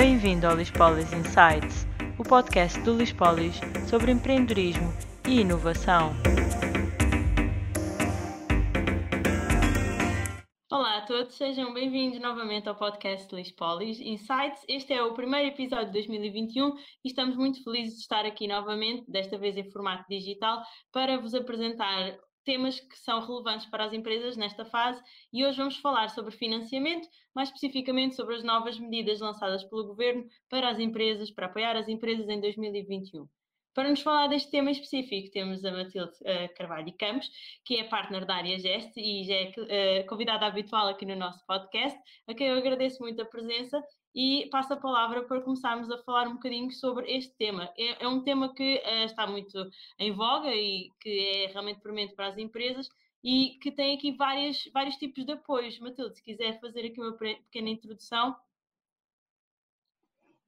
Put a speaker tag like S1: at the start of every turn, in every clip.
S1: Bem-vindo ao Lispolis Insights, o podcast do Lispolis sobre empreendedorismo e inovação. Olá a todos, sejam bem-vindos novamente ao podcast Lispolis Insights. Este é o primeiro episódio de 2021 e estamos muito felizes de estar aqui novamente, desta vez em formato digital, para vos apresentar temas que são relevantes para as empresas nesta fase e hoje vamos falar sobre financiamento, mais especificamente sobre as novas medidas lançadas pelo Governo para as empresas, para apoiar as empresas em 2021. Para nos falar deste tema específico, temos a Matilde uh, Carvalho Campos, que é partner da área Geste e já é uh, convidada habitual aqui no nosso podcast, a quem eu agradeço muito a presença e passo a palavra para começarmos a falar um bocadinho sobre este tema. É, é um tema que uh, está muito em voga e que é realmente premente para as empresas e que tem aqui várias, vários tipos de apoios. Matilde, se quiser fazer aqui uma pequena introdução.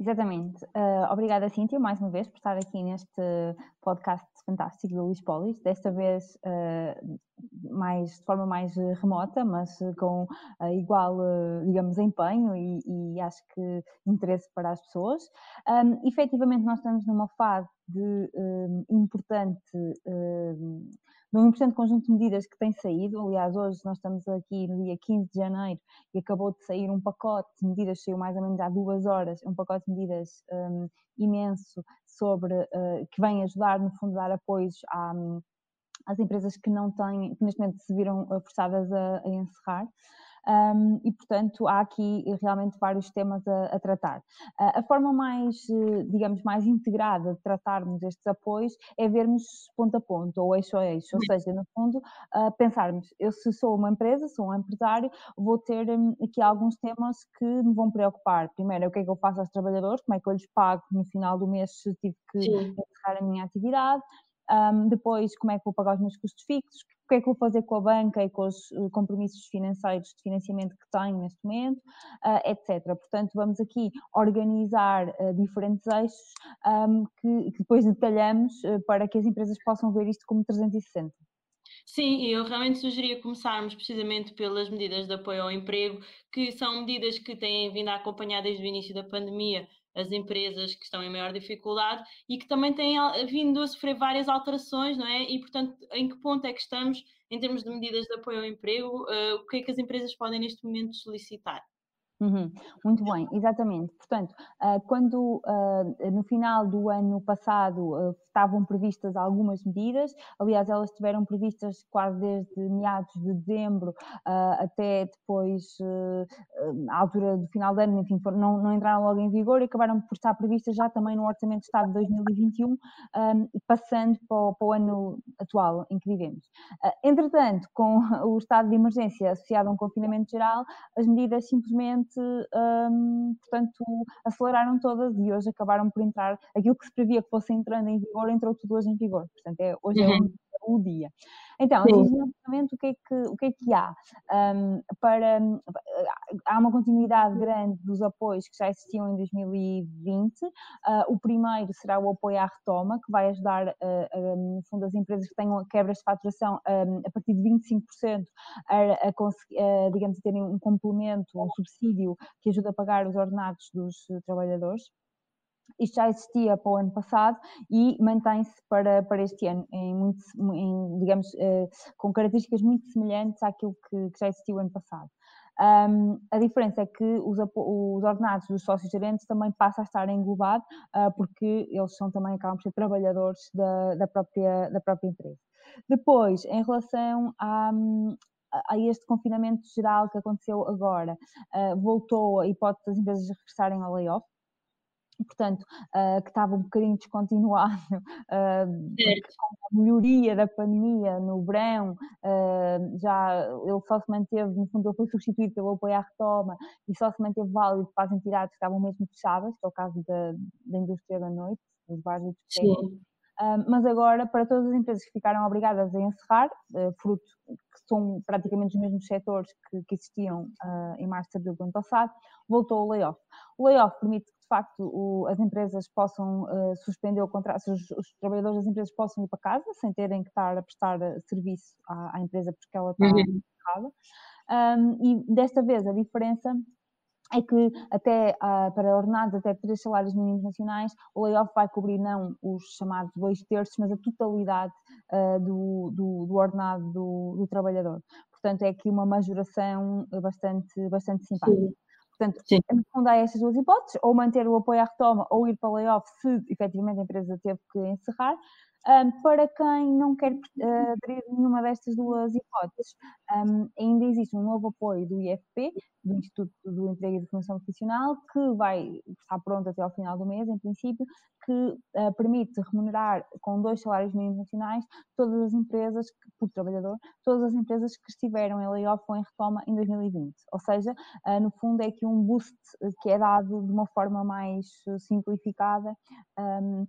S2: Exatamente. Uh, obrigada, Cíntia, mais uma vez, por estar aqui neste podcast fantástico do Luís Polis, desta vez uh, mais, de forma mais remota, mas com uh, igual, digamos, empenho e, e, acho que interesse para as pessoas. Um, efetivamente, nós estamos numa fase de um, importante um, num importante conjunto de medidas que tem saído. Aliás, hoje nós estamos aqui no dia 15 de janeiro e acabou de sair um pacote de medidas, saiu mais ou menos há duas horas, um pacote de medidas um, imenso sobre uh, que vem ajudar, no fundo, dar apoios à, às empresas que não têm, que neste momento se viram forçadas a, a encerrar um, e, portanto, há aqui realmente vários temas a, a tratar. Uh, a forma mais, eh, digamos, mais integrada de tratarmos estes apoios é vermos ponto a ponto, ou eixo a eixo, ou seja, no fundo, uh, pensarmos, eu se sou uma empresa, sou um empresário, vou ter um, aqui alguns temas que me vão preocupar. Primeiro, o que é que eu faço aos trabalhadores, como é que eu lhes pago no final do mês se tive que encerrar a minha atividade, um, depois, como é que vou pagar os meus custos fixos? O que é que vou fazer com a banca e com os uh, compromissos financeiros de financiamento que tenho neste momento, uh, etc. Portanto, vamos aqui organizar uh, diferentes eixos um, que, que, depois detalhamos uh, para que as empresas possam ver isto como 360.
S1: Sim, eu realmente sugeria começarmos precisamente pelas medidas de apoio ao emprego, que são medidas que têm vindo a acompanhar desde o início da pandemia as empresas que estão em maior dificuldade e que também têm vindo a sofrer várias alterações, não é? E, portanto, em que ponto é que estamos em termos de medidas de apoio ao emprego? Uh, o que é que as empresas podem neste momento solicitar?
S2: Uhum, muito bem, exatamente. Portanto, uh, quando uh, no final do ano passado uh, estavam previstas algumas medidas, aliás, elas estiveram previstas quase desde meados de dezembro até depois, à altura do final do ano, enfim, não, não, entraram logo em vigor e acabaram por estar previstas já também no Orçamento de Estado de 2021, um, passando para o, ano atual em que vivemos. entretanto, com o estado de emergência associado a um confinamento geral, as medidas simplesmente um, portanto, aceleraram todas e hoje acabaram por entrar, aquilo que se previa que fosse entrando em vigor, entrou tudo hoje em vigor. Portanto, é, hoje é uhum. é o, o dia. Então, exatamente o que é que, o que, é que há? Um, para, há uma continuidade grande dos apoios que já existiam em 2020. Uh, ah, o primeiro será o apoio à retoma, que vai ajudar, uh, uh, no fundo, as empresas que tenham quebras de faturação a partir de 25% a, a, conseguir, digamos, a terem um complemento, um subsídio que ajuda a pagar os ordenados dos trabalhadores. Isto já existia para o ano passado e mantém-se para, para este ano, em, muito, em digamos, eh, com características muito semelhantes àquilo que, que já existiu ano passado. Um, a diferença é que os, os ordenados dos sócios gerentes também passam a estar englobado, uh, porque eles são também, acabam por ser trabalhadores da, da, própria, da própria empresa. Depois, em relação a, a este confinamento geral que aconteceu agora, uh, voltou a hipótese das empresas regressarem ao layoff, portanto, uh, que estava um bocadinho descontinuado uh, com a melhoria da pandemia no verão, uh, já ele só se manteve, no fundo, ele foi substituído pelo apoio à retoma e só se manteve válido para as entidades que estavam mesmo fechadas, que é o caso da, da indústria da noite, dos bares e mas agora, para todas as empresas que ficaram obrigadas a encerrar, fruto são praticamente os mesmos setores que, que existiam em março de abril do ano passado, voltou o layoff. O layoff permite facto o, as empresas possam uh, suspender o contrato, os, os, trabalhadores das empresas possam ir para casa sem terem que estar a prestar eh, serviço à, à empresa porque ela está uhum. Um, e desta vez a diferença é que até uh, para ordenados até três salários mínimos nacionais, o layoff vai cobrir não os chamados dois terços, mas a totalidade uh, do, do, do, ordenado do, do, trabalhador. Portanto, é aqui uma majoração bastante, bastante simpática. Sim. Portanto, Sim. no fundo há estas duas hipóteses, ou manter o apoio à retoma ou ir para o layoff se efetivamente a empresa teve que encerrar, um, para quem não quer uh, nenhuma destas duas hipóteses, um, ainda existe um novo apoio do IFP, do Instituto do Emprego e de Formação Profissional, que vai estar pronto até ao final do mês, em princípio, que uh, permite remunerar com dois salários mínimos nacionais todas as empresas, por trabalhador, todas as empresas que estiveram em layoff ou em retoma em 2020. Ou seja, uh, no fundo é aqui um boost que é dado de uma forma mais simplificada. Um,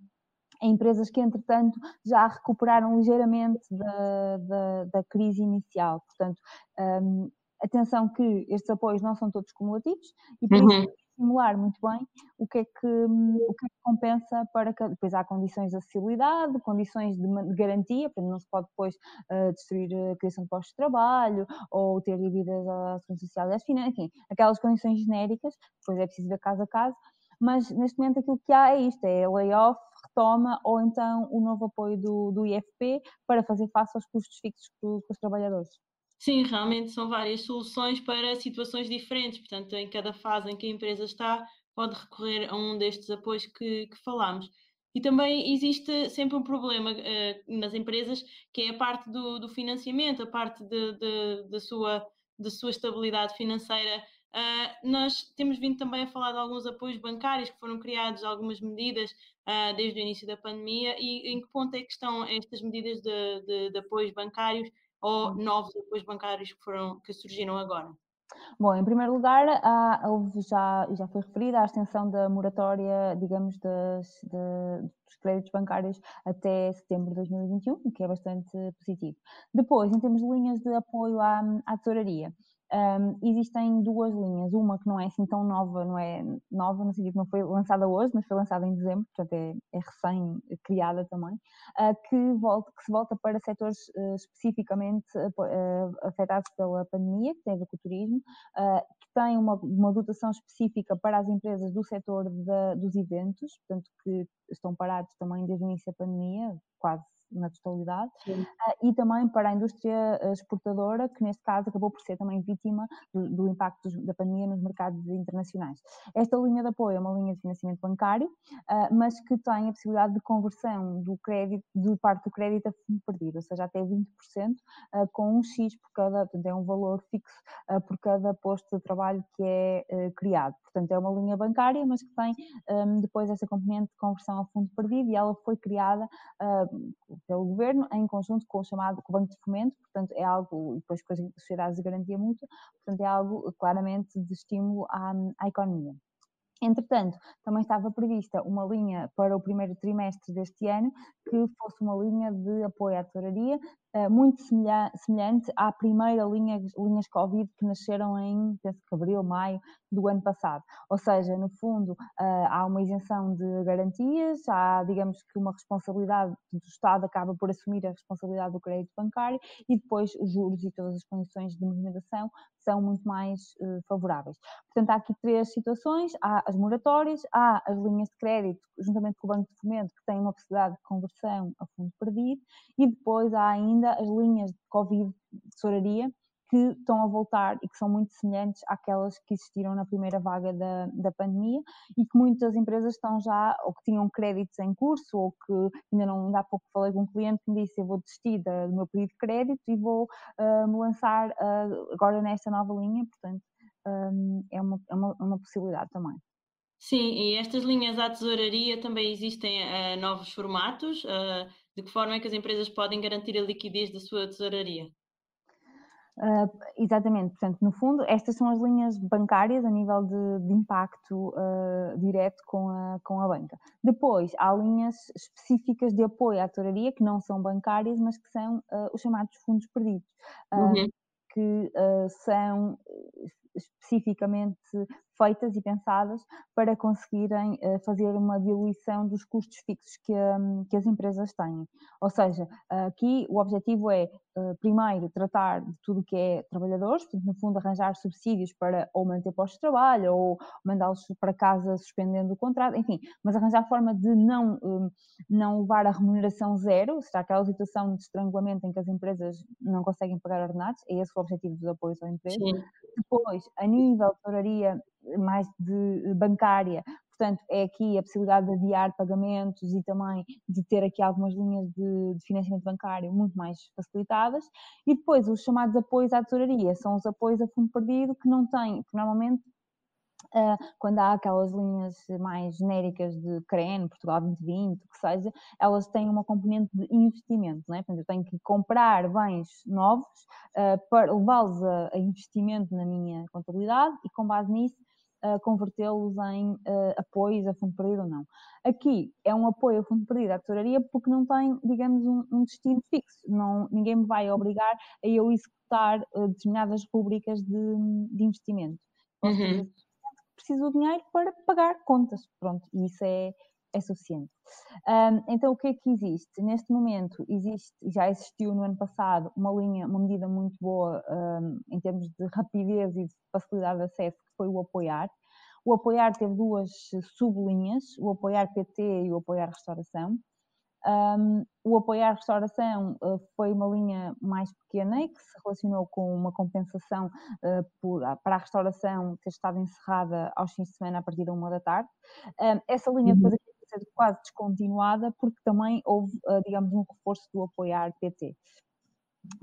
S2: empresas que, entretanto, já recuperaram ligeiramente da, da, da crise inicial. Portanto, um, atenção que estes apoios não são todos cumulativos e por uhum. isso simular muito bem o que é que, o que, é que compensa para que depois há condições de acessibilidade, condições de, de garantia, portanto não se pode depois uh, destruir a criação de postos de trabalho ou ter dívidas à segurança social e às finanças, enfim, aquelas condições genéricas, depois é preciso ver caso a caso, mas neste momento aquilo que há é isto, é layoff, retoma ou então o novo apoio do, do IFP para fazer face aos custos fixos com, os trabalhadores.
S1: Sim, realmente são várias soluções para situações diferentes, portanto, em cada fase em que a empresa está, pode recorrer a um destes apoios que, que falámos. E também existe sempre um problema uh, nas empresas, que é a parte do, do financiamento, a parte da sua, de sua estabilidade financeira Uh, nós temos vindo também a falar de alguns apoios bancários que foram criados, algumas medidas uh, desde o início da pandemia e em que ponto é que estão estas medidas de, de, de apoios bancários ou hum. novos apoios bancários que, foram, que surgiram agora?
S2: Bom, em primeiro lugar, há, houve já, já foi referida a extensão da moratória, digamos, das, de, dos créditos bancários até setembro de 2021, o que é bastante positivo. Depois, em termos de linhas de apoio à, à tesouraria, um, existem duas linhas, uma que não é assim tão nova, não é nova no sentido que não foi lançada hoje, mas foi lançada em dezembro, portanto é, é recém-criada também, uh, que, volta, que se volta para setores uh, especificamente uh, afetados pela pandemia, que tem a ver com o turismo, que tem uma, uma dotação específica para as empresas do setor de, dos eventos, portanto que estão parados também desde o início da pandemia, quase na totalidade, uh, e também para a indústria eh, exportadora, que neste caso acabou por ser também vítima do, do impacto da pandemia nos mercados internacionais. Esta linha de apoio é uma linha de financiamento bancário, uh, mas que tem a possibilidade de conversão do crédito, de parte do crédito a fundo perdido, ou seja, até 20%, uh, com um X por cada, portanto é um valor fixo por cada posto de trabalho que é criado. Portanto, é uma linha bancária, mas que tem um, depois essa componente de conversão a fundo perdido e ela foi criada pelo governo em conjunto com o chamado Banco de Fomento, portanto é algo, e depois com as sociedades de garantia mútua, portanto é algo claramente de estímulo à, à economia. Entretanto, também estava prevista uma linha para o primeiro trimestre deste ano, que fosse uma linha de apoio à tesouraria, eh, muito semelhante à primeira linha, linhas Covid que nasceram em, penso que abril, maio do ano passado. Ou seja, no fundo, eh, há uma isenção de garantias, há, digamos que, uma responsabilidade do Estado acaba por assumir a responsabilidade do crédito bancário e depois os juros e todas as condições de movimentação são muito mais uh, favoráveis. Portanto, há aqui três situações: há as moratórias, há as linhas de crédito, juntamente com o Banco de Fomento, que têm uma possibilidade de conversão a fundo perdido, e depois há ainda as linhas de Covid de tesouraria, que estão a voltar e que são muito semelhantes àquelas que existiram na primeira vaga da, da pandemia e que muitas empresas estão já, ou que tinham créditos em curso, ou que ainda não, ainda há pouco falei com um cliente que me disse eu vou desistir do meu pedido de crédito e vou uh, me lançar uh, agora nesta nova linha, portanto um, é, uma, é, uma, é uma possibilidade também.
S1: Sim, e estas linhas à tesouraria também existem uh, novos formatos. Uh, de que forma é que as empresas podem garantir a liquidez da sua tesouraria?
S2: Uh, exatamente, portanto, no fundo, estas são as linhas bancárias a nível de, de impacto uh, direto com a, com a banca. Depois, há linhas específicas de apoio à tesouraria que não são bancárias, mas que são uh, os chamados fundos perdidos, uhum. que são especificamente feitas e pensadas para conseguirem uh, fazer uma diluição dos custos fixos que, um, que as empresas têm. Ou seja, aqui o objetivo é uh, primeiro, tratar de tudo o que é trabalhadores, portanto, no fundo, arranjar subsídios para ou manter postos de trabalho ou mandá-los para casa suspendendo o contrato, enfim, mas arranjar forma de não, um, não levar a remuneração zero, será aquela situação de estrangulamento em que as empresas não conseguem pagar ordenados, é esse o objetivo dos apoios ao emprego. Sim. A nível de tesouraria mais de bancária, Portanto, é aqui a possibilidade de adiar pagamentos e também de ter aqui algumas linhas de, de, financiamento bancário muito mais facilitadas. E depois, os chamados apoios à tesouraria, são os apoios a fundo perdido que não têm, que normalmente quando há aquelas linhas mais genéricas de CREN, Portugal 2020, o que seja, elas têm uma componente de investimento, não é? Portanto, eu tenho que comprar bens novos uh, para levá-los a, investimento na minha contabilidade e com base nisso uh, convertê-los em apoios a fundo perdido ou não. Aqui é um apoio a fundo perdido à tesouraria porque não tem, digamos, um, um destino fixo. Não, ninguém me vai obrigar a eu executar determinadas rubricas de, de investimento. Uhum. Preciso do dinheiro para pagar contas, pronto, e isso é, é suficiente. Um, então, o que é que existe? Neste momento, existe, já existiu no ano passado uma linha, uma medida muito boa um, em termos de rapidez e de facilidade de acesso, que foi o apoiar. O apoiar teve duas sublinhas, o apoiar PT e o apoiar restauração. Um, o apoiar restauração uh, foi uma linha mais pequena e que se relacionou com uma compensação uh, por, ah, para a restauração ter estado encerrada aos fins de semana a partir da uma da tarde. Um, essa linha depois uhum ser quase descontinuada, porque também houve, ah, digamos, um reforço do apoiar PT,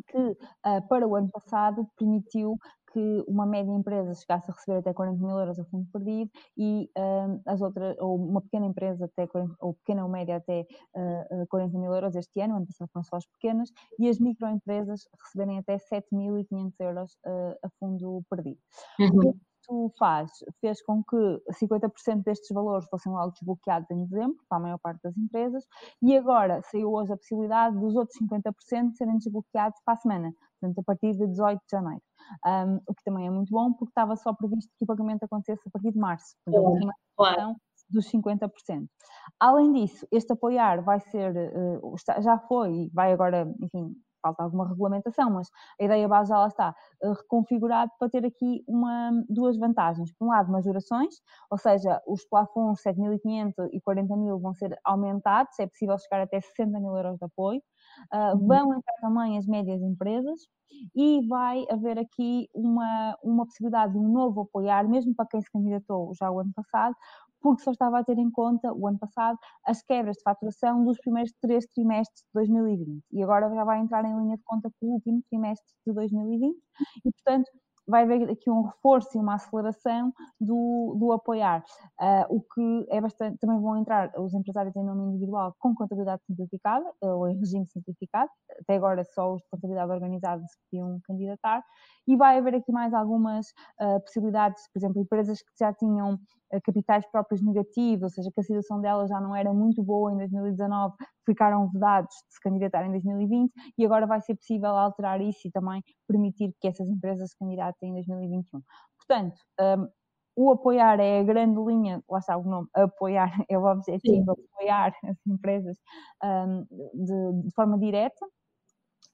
S2: que ah, para o ano passado permitiu que uma média empresa chegasse a receber até 40 mil euros a fundo perdido e uh, as outras, ou uma pequena empresa até 40, ou pequena ou média até uh, 40 mil euros este ano, ano passado foram só as pequenas, e as microempresas receberem até 7.500 euros uh, a fundo perdido. Uhum isto faz, fez com que 50% destes valores fossem logo desbloqueados em dezembro, para a maior parte das empresas, e agora saiu hoje a possibilidade dos outros 50% serem desbloqueados para a semana, portanto, a partir de 18 de janeiro. Um, o que também é muito bom, porque estava só previsto que o pagamento acontecesse a partir de março. Portanto, é, claro. dos 50%. Além disso, este apoiar vai ser, uh, já foi e vai agora, enfim, falta alguma regulamentação, mas a ideia base já lá está, uh, reconfigurado para ter aqui uma, duas vantagens. Por um lado, majorações, ou seja, os plafons 7.500 e 40.000 vão ser aumentados, é possível chegar até 60 mil euros de apoio. Uh, vão entrar também as médias empresas e vai haver aqui uma, uma possibilidade de um novo apoiar, mesmo para quem se candidatou já o ano passado, porque só estava a ter em conta, o ano passado, as quebras de faturação dos primeiros três trimestres de 2020. E agora já vai entrar em linha de conta com o último trimestre de 2020 e, portanto, vai haver aqui um reforço e uma aceleração do, do apoiar, uh, o que é bastante, também vão entrar os empresários em nome individual com contabilidade simplificada, ou em regime simplificado, até agora só os de contabilidade organizada se podiam candidatar, e vai haver aqui mais algumas uh, possibilidades, por exemplo, empresas que já tinham uh, capitais próprios negativos, ou seja, que a situação delas já não era muito boa em 2019, ficaram vedados de se candidatar em 2020 e agora vai ser possível alterar isso e também permitir que essas empresas se candidatem em 2021. Portanto, um, o apoiar é a grande linha, lá está o nome, apoiar é o objetivo, Sim. apoiar as empresas um, de, de forma direta,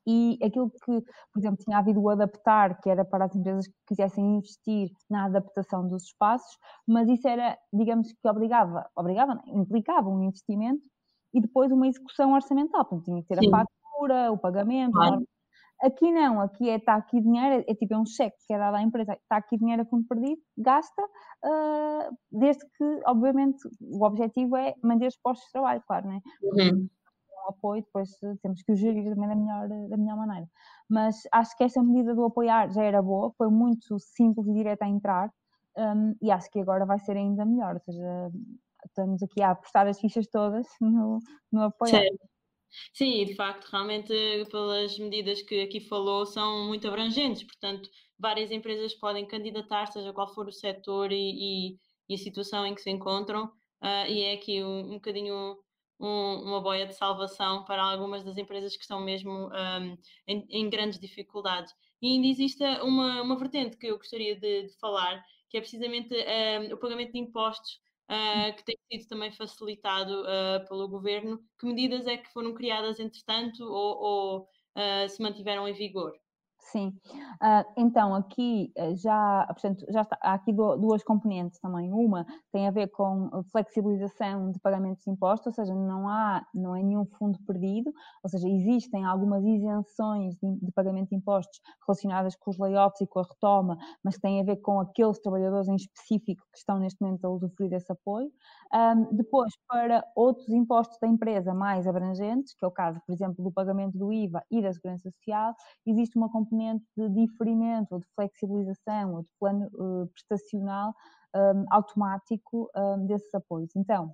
S2: e aquilo que, por exemplo, tinha havido o adaptar, que era para as empresas que quisessem investir na adaptação dos espaços, mas isso era, digamos que obrigava, obrigava, implicava um investimento e depois uma execução orçamental, portanto tinha que ter Sim. a fatura, o pagamento. Claro. Aqui não, aqui é está aqui dinheiro, é, é tipo é um cheque que é dado à empresa, está aqui dinheiro a fundo perdido, gasta, uh, desde que, obviamente, o objetivo é manter os postos de trabalho, claro, né? Uhum apoio, depois temos que o gerir também da melhor, da melhor maneira. Mas acho que esta medida do apoiar já era boa, foi muito simples e direta a entrar, um, e acho que agora vai ser ainda melhor, ou seja, estamos aqui a apostar as fichas todas no, no apoiar.
S1: Sim. Sim, de facto, realmente pelas medidas que aqui falou são muito abrangentes, portanto, várias empresas podem candidatar, seja qual for o setor e, e, e a situação em que se encontram, uh, e é aqui um, um bocadinho um, uma boia de salvação para algumas das empresas que estão mesmo um, em, em, grandes dificuldades. E ainda existe uma, uma vertente que eu gostaria de, de falar, que é precisamente um, o pagamento de impostos, uh, que tem sido também facilitado uh, pelo governo. Que medidas é que foram criadas entretanto ou, ou se mantiveram em vigor.
S2: Sim, uh, então aqui eh, já, portanto, já está, há aqui duas componentes também. Uma tem a ver com flexibilização de pagamentos de impostos, ou seja, não há, não é nenhum fundo perdido, ou seja, existem algumas isenções de, de pagamento de impostos relacionadas com os layoffs e com a retoma, mas que têm a ver com aqueles trabalhadores em específico que estão neste momento a usufruir desse apoio. Um, depois, para outros impostos da empresa mais abrangentes, que é o caso, por exemplo, do pagamento do IVA e da Segurança Social, existe uma componente de diferimento ou de flexibilização ou de plano uh, prestacional um, automático um, desses apoios. Então,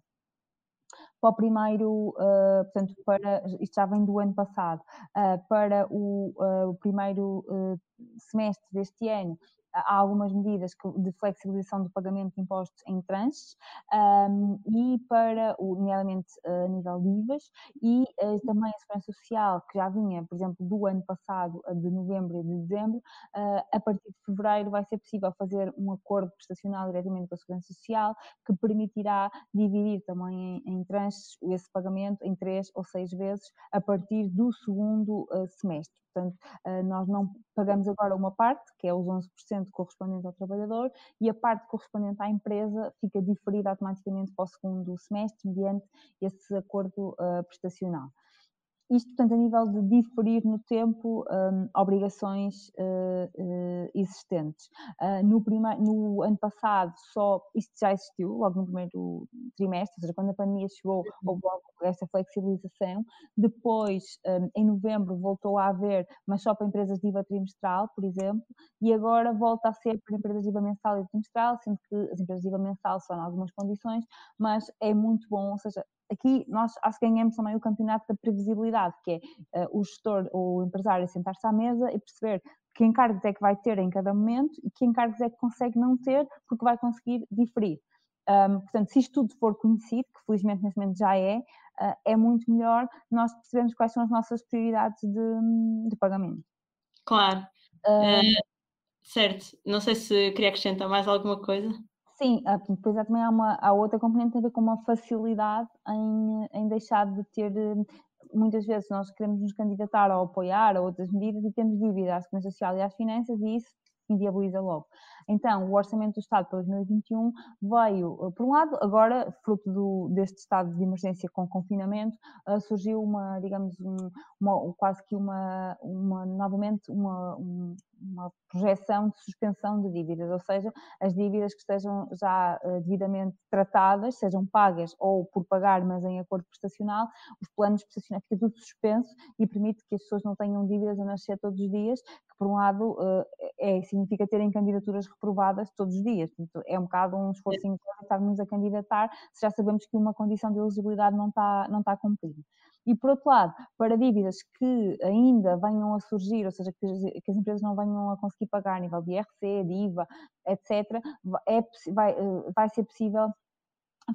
S2: para o primeiro, uh, portanto, para, isto já vem do ano passado, uh, para o, uh, o primeiro semestre deste ano, há algumas medidas de flexibilização do pagamento de impostos em tranches um, e para, nomeadamente a nível de IVAs, e uh, também a Segurança Social, que já vinha, por exemplo, do ano passado, de novembro e de dezembro, uh, a partir de fevereiro vai ser possível fazer um acordo prestacional diretamente com a Segurança Social, que permitirá dividir também em, em tranches esse pagamento em três ou seis vezes a partir do segundo uh, semestre. Portanto, eh, nós não pagamos agora uma parte, que é os 11% correspondente ao trabalhador, e a parte correspondente à empresa fica diferida automaticamente para o segundo semestre, mediante esse acordo uh, prestacional. Isto, portanto, a nível de diferir no tempo um, obrigações uh, uh, existentes. Uh, no, primeiro, no ano passado, só isto já existiu, logo no primeiro trimestre, ou seja, quando a pandemia chegou, uhum. houve logo essa flexibilização. Depois, um, em novembro, voltou a haver, mas só para empresas de IVA trimestral, por exemplo, e agora volta a ser para empresas de IVA mensal e trimestral, sendo que as empresas de IVA mensal são em algumas condições, mas é muito bom, ou seja, aqui nós acho que ganhamos também o campeonato da previsibilidade, que é uh, o gestor ou o empresário sentar-se à mesa e perceber que encargos é que vai ter em cada momento e que encargos é que consegue não ter porque vai conseguir diferir. Um, portanto, se isto tudo for conhecido, que felizmente neste momento já é, uh, é muito melhor nós percebemos quais são as nossas prioridades de, de pagamento.
S1: Claro. Uh, certo. Não sei se queria acrescentar mais alguma coisa.
S2: Sim, depois há também há, uma, há outra componente que tem a ver com uma facilidade em, em deixar de ter. Muitas vezes nós queremos nos candidatar ou apoiar a outras medidas e temos dívida à Segurança Social e às finanças e isso inviabiliza logo. Então, o Orçamento do Estado para 2021 veio, eh, por um lado, agora, fruto do, deste estado de emergência com confinamento, uh, surgiu uma, digamos, um, uma, quase que uma, uma novamente, uma, uma projeção de suspensão de dívidas, ou seja, as dívidas que estejam já uh, devidamente tratadas, sejam pagas ou por pagar, mas em acordo prestacional, os planos prestacionais fica tudo suspenso e permite que as pessoas não tenham dívidas a nascer todos os dias, que por um lado uh, é, significa terem candidaturas reprovadas todos os dias. Portanto, é um bocado um esforço estarmos a candidatar se já sabemos que uma condição de elegibilidade não está, não está cumprida. E, por outro lado, para dívidas que ainda venham a surgir, ou seja, que as, empresas não venham a conseguir pagar a nível de IRC, de IVA, etc., é, vai, eh, vai ser possível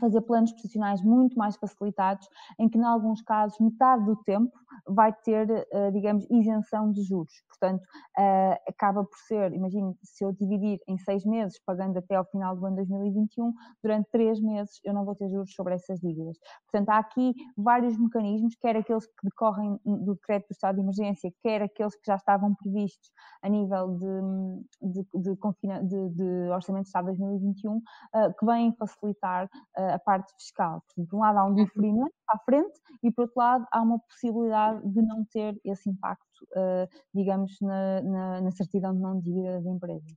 S2: fazer planos profissionais muito mais facilitados, em que, em alguns casos, metade do tempo vai ter, eh, digamos, isenção de juros. Portanto, eh, acaba por ser, imagine, se eu dividir em seis meses, pagando até ao final do ano 2021, durante três meses eu não vou ter juros sobre essas dívidas. Portanto, há aqui vários mecanismos, quer aqueles que decorrem do decreto do estado de emergência, quer aqueles que já estavam previstos a nível de, de, de, de, de Orçamento de Estado 2021, eh, que vêm facilitar a parte fiscal. Portanto, por um lado há um uhum. diferimento à frente e por outro lado há uma possibilidade de não ter esse impacto, uh, digamos, na, na, na, certidão de não dívida das empresas.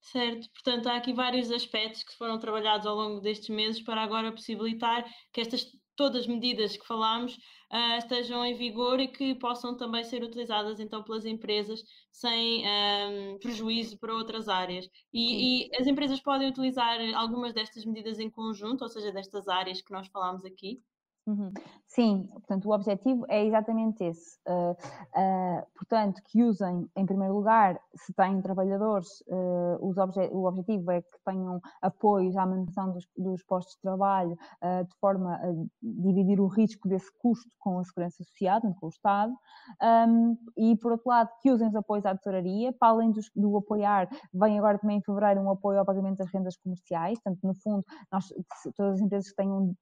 S1: Certo, portanto há aqui vários aspectos que foram trabalhados ao longo destes meses para agora possibilitar que estas todas as medidas que falámos uh, estejam em vigor e que possam também ser utilizadas então pelas empresas sem um, prejuízo para outras áreas. E, e, as empresas podem utilizar algumas destas medidas em conjunto, ou seja, destas áreas que nós falámos aqui?
S2: Uhum. Sim, portanto, o objetivo é exatamente esse. Uh, uh, portanto, que usem, em primeiro lugar, se têm trabalhadores, uh, obje o objetivo é que tenham apoios à manutenção dos, dos postos de trabalho, de forma a dividir o risco desse custo com a Segurança Social, com o Estado, um, e, por outro lado, que usem os apoios à tesouraria, para além dos, do apoiar, vem agora também em fevereiro um apoio ao pagamento das rendas comerciais, portanto, no fundo, nós, todas as empresas que tenham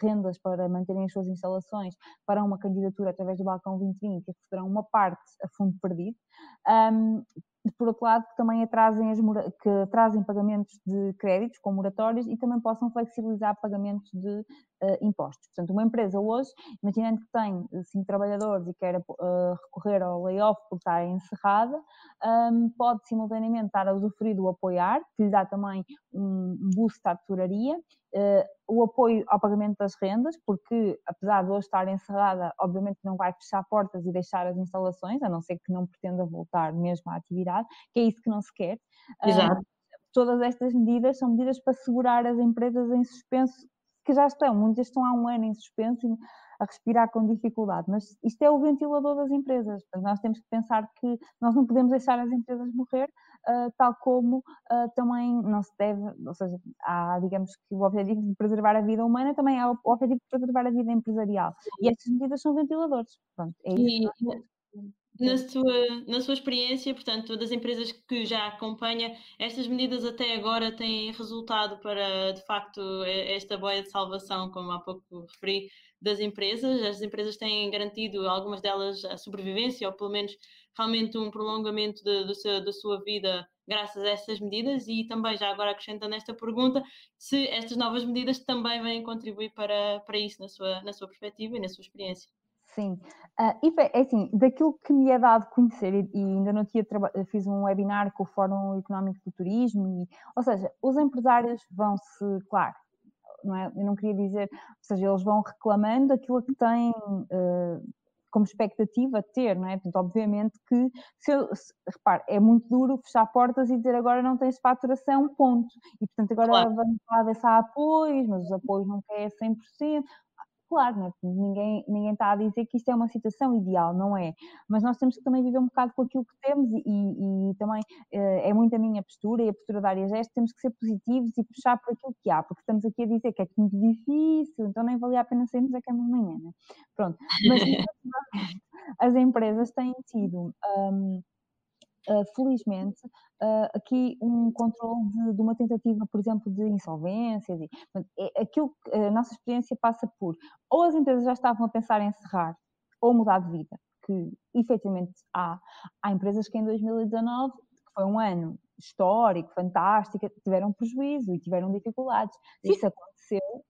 S2: rendas para manter manterem as suas instalações para uma candidatura através do Balcão 2020 e receberão uma parte a fundo perdido. Um, por outro lado, que também trazem, as, que trazem pagamentos de créditos com moratórios e também possam flexibilizar pagamentos de uh, impostos. Portanto, uma empresa hoje, imaginando que tem cinco trabalhadores e quer uh, recorrer ao layoff por estar encerrada, um, pode simultaneamente estar a usufruir do apoiar, que lhe dá também um boost à tesouraria, uh, o apoio ao pagamento das rendas, porque apesar de hoje estar encerrada, obviamente não vai fechar portas e deixar as instalações, a não ser que não pretenda voltar mesmo à atividade, que é isso que não se quer.
S1: Exato.
S2: Todas estas medidas são medidas para segurar as empresas em suspenso, que já estão, muitas estão há um ano em suspenso e a respirar com dificuldade, mas isto é o ventilador das empresas. Nós temos que pensar que nós não podemos deixar as empresas morrer, uh, tal como uh, também não se deve, ou seja, há, digamos que o objetivo de preservar a vida humana também é o objetivo de preservar a vida empresarial. E estas medidas são ventiladores. Pronto, é isso. E,
S1: na sua, na sua experiência, portanto, das empresas que já acompanha, estas medidas até agora têm resultado para, de facto, esta boia de salvação, como há pouco referi, das empresas. As empresas têm garantido, algumas delas, a sobrevivência, ou pelo menos realmente um prolongamento de, de seu, da sua vida graças a estas medidas e também, já agora acrescentando esta pergunta, se estas novas medidas também vêm contribuir para, para isso na sua, na sua perspectiva e na sua experiência.
S2: Sim, uh, e é assim, daquilo que me é dado conhecer, e, e ainda não tinha fiz um webinar com o Fórum Económico do Turismo, e, ou seja, os empresários vão-se, claro, não é? Eu não queria dizer, ou seja, eles vão reclamando aquilo que têm uh, como expectativa ter, não é? Portanto, obviamente que, se eu, se, repare, é muito duro fechar portas e dizer agora não tens faturação, ponto. E, portanto, agora claro. vamos falar há apoios, mas os apoios não é 100% claro, né? ninguém, ninguém está a dizer que isto é uma situação ideal, não é? Mas nós temos que também viver um bocado com aquilo que temos e, e, e também uh, é muito a minha postura e a postura da área gesto, temos que ser positivos e puxar por aquilo que há, porque estamos aqui a dizer que é muito difícil, então nem valia a pena sairmos da cama amanhã, né? Pronto, mas as empresas têm tido... Um, Uh, felizmente, uh, aqui um controle de, de, uma tentativa, por exemplo, de insolvências. E, é, aquilo que a nossa experiência passa por ou as empresas já estavam a pensar em encerrar ou mudar de vida, que efetivamente há. Há empresas que em 2019, que foi um ano histórico, fantástico, tiveram prejuízo e tiveram dificuldades. Se isso aconteceu,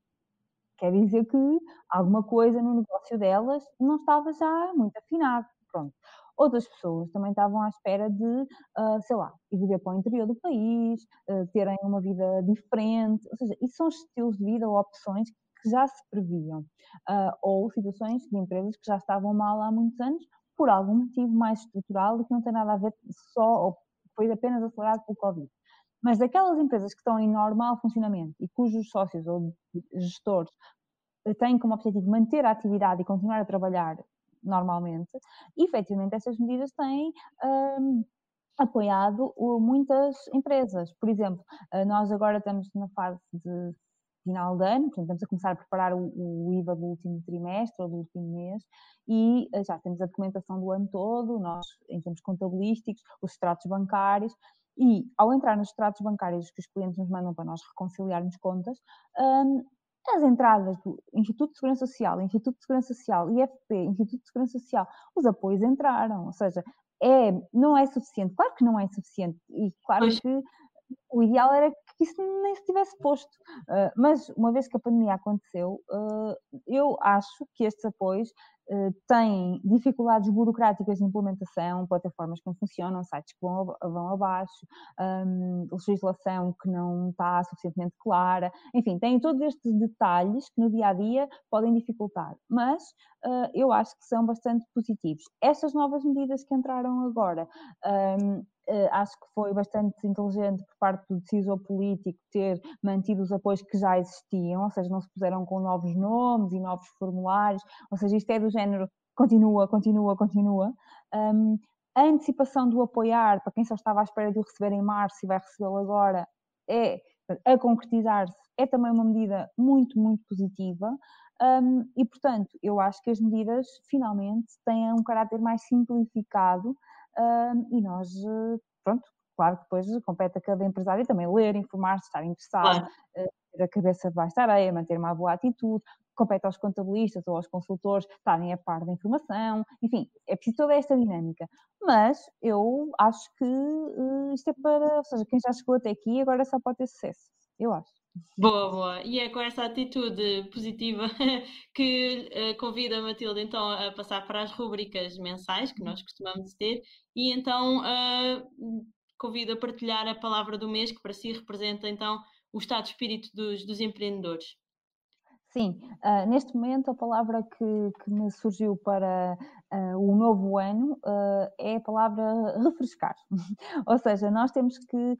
S2: quer dizer que alguma coisa no negócio delas não estava já muito afinado. Pronto. Outras pessoas também estavam à espera de, uh, sei lá, ir viver para o interior do país, uh, terem uma vida diferente, ou seja, isso são estilos de vida ou opções que já se previam, uh, ou situações de empresas que já estavam mal há muitos anos, por algum motivo mais estrutural e que não tem nada a ver só, ou foi apenas acelerado pelo Covid. Mas aquelas empresas que estão em normal funcionamento e cujos sócios ou gestores têm como objetivo manter a atividade e continuar a trabalhar normalmente, e efetivamente essas medidas têm um, apoiado muitas empresas. Por exemplo, eh, nós agora estamos na fase de final de ano, portanto, estamos a começar a preparar o, IVA do último trimestre ou do último mês e eh, já temos a documentação do ano todo, nós, em termos contabilísticos, os extratos bancários. E ao entrar nos extratos bancários que os clientes nos mandam para nós reconciliarmos contas, um, as entradas do Instituto de Segurança Social, Instituto de Segurança Social, IFP, Instituto de Segurança Social, os apoios entraram, ou seja, é, não é suficiente, claro que não é suficiente, e claro pois. que o ideal era que isso nem se tivesse posto, uh, mas uma vez que a pandemia aconteceu, uh, eu acho que estes apoios eh, têm dificuldades burocráticas de implementação, plataformas que não funcionam, sites que vão, vão abaixo, um, legislação que não está suficientemente clara, enfim, têm todos estes detalhes que no dia a dia podem dificultar, mas uh, eu acho que são bastante positivos. Estas novas medidas que entraram agora, um, Uh, acho que foi bastante inteligente por parte do decisor político ter mantido os apoios que já existiam, ou seja, não se puseram com novos nomes e novos formulários, ou seja, isto é do género continua, continua, continua. Um, a antecipação do apoiar, para quem só estava à espera de o receber em março e vai recebê-lo agora, é a concretizar-se, é também uma medida muito, muito positiva. Um, e, portanto, eu acho que as medidas finalmente têm um caráter mais simplificado um, e nós, pronto, claro que depois compete a cada empresário também ler, informar-se, estar interessado, claro. uh, manter a cabeça debaixo da areia, manter uma boa atitude, compete aos contabilistas ou aos consultores estarem a par da informação, enfim, é preciso toda esta dinâmica. Mas eu acho que uh, isto é para, ou seja, quem já chegou até aqui agora só pode ter sucesso, eu acho.
S1: Boa, boa. E é com essa atitude positiva que uh, convido a Matilde então a passar para as rubricas mensais que nós costumamos ter e então convido a partilhar a palavra do mês que para si representa então o estado de espírito dos, dos empreendedores.
S2: Sim, uh, neste momento a palavra que, que me surgiu para uh, o novo ano uh, é a palavra refrescar. Ou seja, nós temos que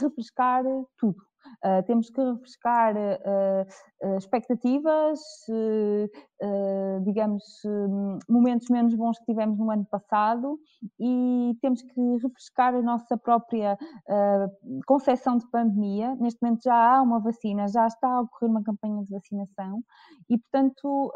S2: refrescar tudo. Uh, temos que refrescar uh, expectativas, uh, digamos, momentos menos bons que tivemos no ano passado e temos que refrescar a nossa própria concepção de pandemia. Neste momento já há uma vacina, já está a ocorrer uma campanha de vacinação e, portanto,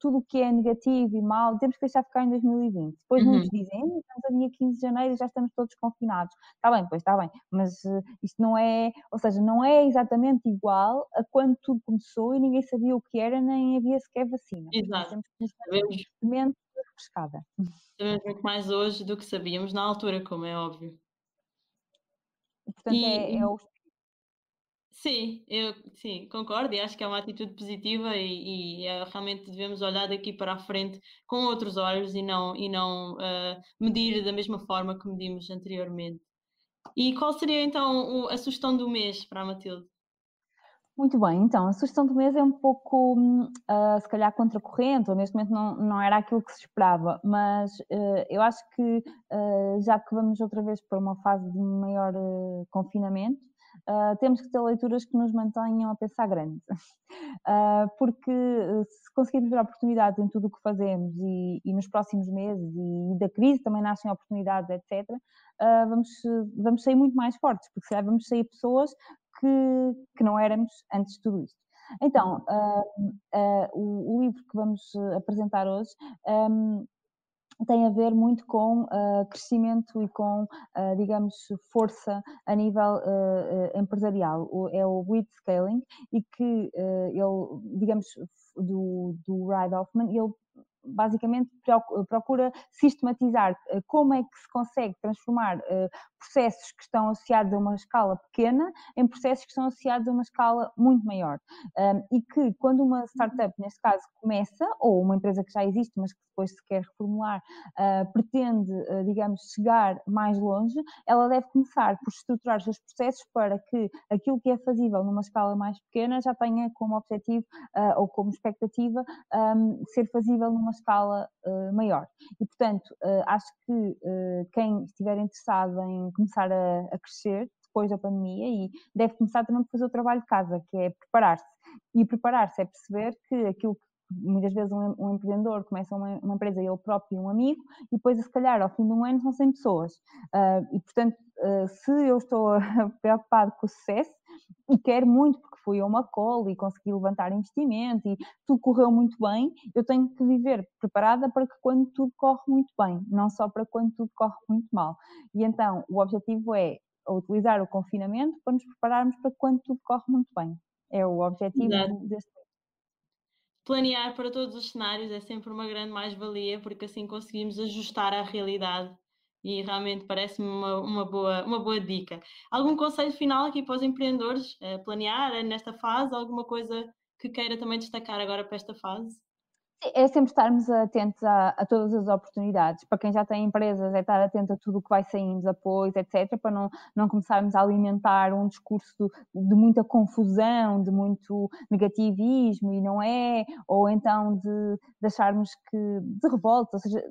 S2: tudo o que é negativo e mal temos que deixar ficar em 2020. Depois uhum. muitos dizem, estamos a dia 15 de janeiro e já estamos todos confinados. Está bem, pois está bem, mas isto não é, ou seja, não não é exatamente igual a quando tudo começou e ninguém sabia o que era, nem havia sequer vacina.
S1: Exato.
S2: Temos que sabemos refrescada.
S1: Sabemos muito mais hoje do que sabíamos na altura, como é óbvio.
S2: Portanto, e, é, é o
S1: Sim, eu sim, concordo e acho que é uma atitude positiva e, e é, realmente devemos olhar daqui para a frente com outros olhos e não, e não uh, medir da mesma forma que medimos anteriormente. E qual seria então a sugestão do mês para a Matilde?
S2: Muito bem, então a sugestão do mês é um pouco, uh, se calhar, contracorrente, ou neste momento não, não era aquilo que se esperava, mas uh, eu acho que uh, já que vamos outra vez para uma fase de maior confinamento, uh, temos que ter leituras que nos mantenham a pensar grande. Uh, porque eh, se conseguirmos ver oportunidades em tudo o que fazemos e, e, nos próximos meses e da crise também nascem oportunidades, etc., uh, ah, vamos, vamos sair muito mais fortes, porque se calhar vamos sair pessoas que, que não éramos antes de tudo isto. Então, o, o, livro que vamos apresentar hoje um, tem a ver muito com uh, crescimento e com, uh, digamos, força a nível uh, empresarial. O, é o Blitzscaling e que ele, digamos, do, do Reid Hoffman, ele basicamente procura sistematizar como é que se consegue transformar processos que estão associados a uma escala pequena em processos que estão associados a uma escala muito maior. E que quando uma startup, neste caso, começa, ou uma empresa que já existe, mas que depois se quer reformular, uh, pretende, uh, digamos, chegar mais longe, ela deve começar por estruturar os seus processos para que aquilo que é fazível numa escala mais pequena já tenha como objetivo uh, ou como expectativa ser fazível numa escala maior. E, portanto, acho que quem estiver interessado em começar a, a crescer depois da pandemia e deve começar também por fazer o trabalho de casa, que é preparar-se. E preparar-se é perceber que aquilo que muitas vezes um, um empreendedor começa uma, uma, empresa ele próprio e um amigo e depois se calhar ao fim de um ano são 100 pessoas uh, e portanto uh, se eu estou preocupado com o sucesso e quero muito fui a uma call e consegui levantar investimento e tudo correu muito bem, eu tenho que viver preparada para que quando tudo corre muito bem, não só para quando tudo corre muito mal. E então o objetivo é utilizar o confinamento para nos prepararmos para quando tudo corre muito bem. É o objetivo Exato. deste
S1: planear para todos os cenários é sempre uma grande mais-valia, porque assim conseguimos ajustar à realidade e realmente parece-me uma, uma, boa, uma boa dica. Algum conselho final aqui para os empreendedores? É planear nesta fase? Alguma coisa que queira também destacar agora para esta fase?
S2: É sempre estarmos atentos a, a, todas as oportunidades. Para quem já tem empresas, é estar atento a tudo o que vai saindo, apoios, etc., para não, não começarmos a alimentar um discurso de muita confusão, de muito negativismo, e não é, ou então de, de acharmos que. de revolta. Ou seja,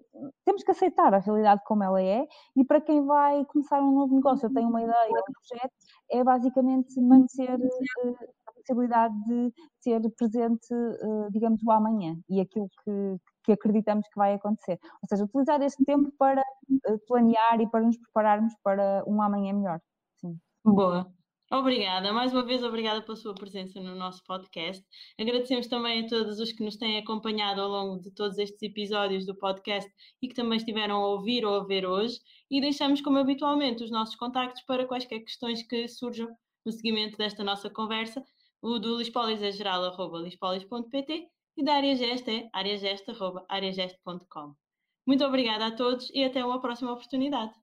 S2: temos que aceitar a realidade como ela é, e para quem vai começar um novo negócio, eu tenho uma ideia, um projeto, é basicamente manter possibilidade de ter presente, eh, digamos, o amanhã e aquilo que, que acreditamos que vai acontecer. Ou seja, utilizar este tempo para eh, planear e para nos prepararmos para um amanhã melhor. Sim.
S1: Boa. Obrigada, mais uma vez obrigada pela sua presença no nosso podcast. Agradecemos também a todos os que nos têm acompanhado ao longo de todos estes episódios do podcast e que também estiveram a ouvir ou a ver hoje. E deixamos, como habitualmente, os nossos contactos para quaisquer questões que surjam no seguimento desta nossa conversa O do Lispolis é geral.lispolis.pt e da Área Gesta é areagesta.areageste.com. Muito obrigada a todos e até uma próxima oportunidade.